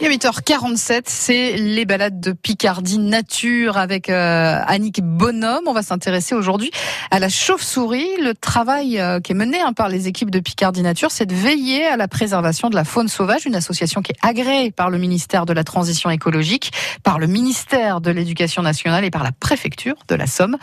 Et à 8h47, c'est les balades de Picardie Nature avec euh, Annick Bonhomme. On va s'intéresser aujourd'hui à la chauve-souris. Le travail euh, qui est mené hein, par les équipes de Picardie Nature, c'est de veiller à la préservation de la faune sauvage, une association qui est agréée par le ministère de la Transition écologique, par le ministère de l'Éducation nationale et par la préfecture de la Somme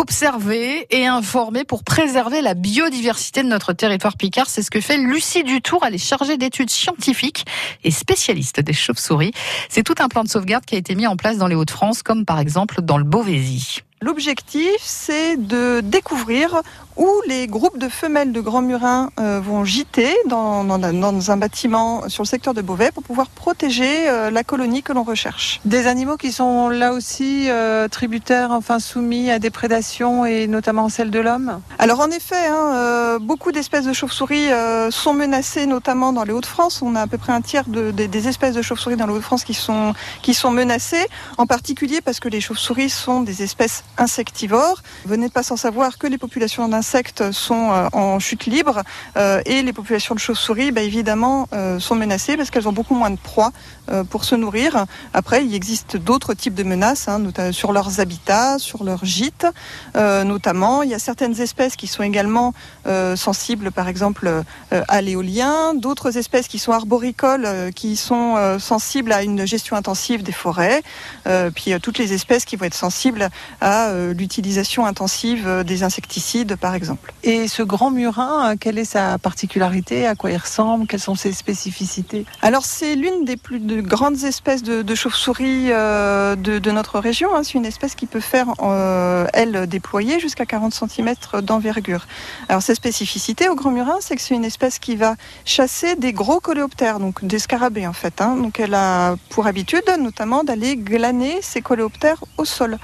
observer et informer pour préserver la biodiversité de notre territoire picard. C'est ce que fait Lucie Dutour. Elle est chargée d'études scientifiques et spécialiste des chauves-souris. C'est tout un plan de sauvegarde qui a été mis en place dans les Hauts-de-France, comme par exemple dans le Beauvaisis. L'objectif, c'est de découvrir où les groupes de femelles de grands murins euh, vont gîter dans, dans, un bâtiment sur le secteur de Beauvais pour pouvoir protéger euh, la colonie que l'on recherche. Des animaux qui sont là aussi euh, tributaires, enfin soumis à des prédations et notamment celles de l'homme? Alors en effet, hein, beaucoup d'espèces de chauves-souris sont menacées, notamment dans les Hauts-de-France. On a à peu près un tiers de, des espèces de chauves-souris dans les Hauts-de-France qui sont, qui sont menacées, en particulier parce que les chauves-souris sont des espèces insectivores. Vous n'êtes pas sans savoir que les populations d'insectes sont euh, en chute libre euh, et les populations de chauves-souris, bah, évidemment, euh, sont menacées parce qu'elles ont beaucoup moins de proies pour se nourrir. Après, il existe d'autres types de menaces hein, sur leurs habitats, sur leurs gîtes, notamment. Il y a certaines espèces qui sont également sensibles, par exemple, à l'éolien. D'autres espèces qui sont arboricoles, qui sont sensibles à une gestion intensive des forêts. puis toutes les espèces qui vont être sensibles à euh, l'utilisation intensive euh, des insecticides, par exemple. Et ce grand murin, euh, quelle est sa particularité? À quoi il ressemble? Quelles sont ses spécificités? Alors, c'est l'une des plus grandes espèces de, chauves-souris de, notre région. Hein. C'est une espèce qui peut faire, elle, déployer jusqu'à 40 cm d'envergure. Alors, sa spécificité au grand murin, c'est que c'est une espèce qui va chasser des gros coléoptères, donc des scarabées en fait. Hein. Donc, elle a pour habitude, notamment, d'aller glaner ces coléoptères au sol.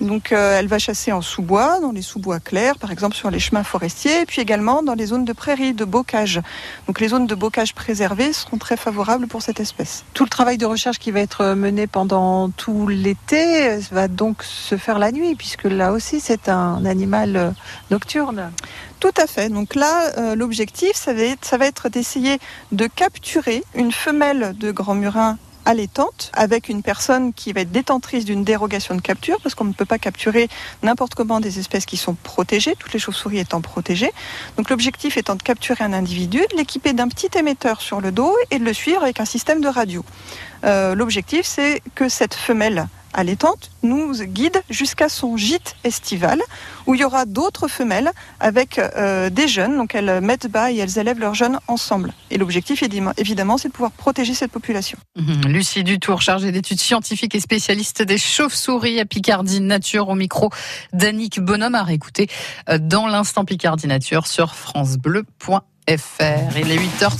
Donc euh, elle va chasser en sous-bois, dans les sous-bois clairs, par exemple sur les chemins forestiers, et puis également dans les zones de prairies, de bocage. Donc les zones de bocage préservées seront très favorables pour cette espèce. Tout le travail de recherche qui va être mené pendant tout l'été va donc se faire la nuit, puisque là aussi c'est un animal euh, nocturne. Tout à fait. Donc là, euh, l'objectif, ça va être d'essayer de capturer une femelle de grand murin allaitante avec une personne qui va être détentrice d'une dérogation de capture parce qu'on ne peut pas capturer n'importe comment des espèces qui sont protégées, toutes les chauves-souris étant protégées. Donc l'objectif étant de capturer un individu, de l'équiper d'un petit émetteur sur le dos et de le suivre avec un système de radio. Euh, l'objectif c'est que cette femelle allaitante nous guide jusqu'à son gîte estival où il y aura d'autres femelles avec euh, des jeunes. Donc elles mettent bas et elles élèvent leurs jeunes ensemble. Et l'objectif, évidemment, c'est de pouvoir protéger cette population. Mhm. Lucie Dutour, chargée d'études scientifiques et spécialiste des chauves-souris à Picardie Nature au micro d'Annick Bonhomme à réécouter euh, dans l'instant Picardie Nature sur francebleu.fr. Il est 8h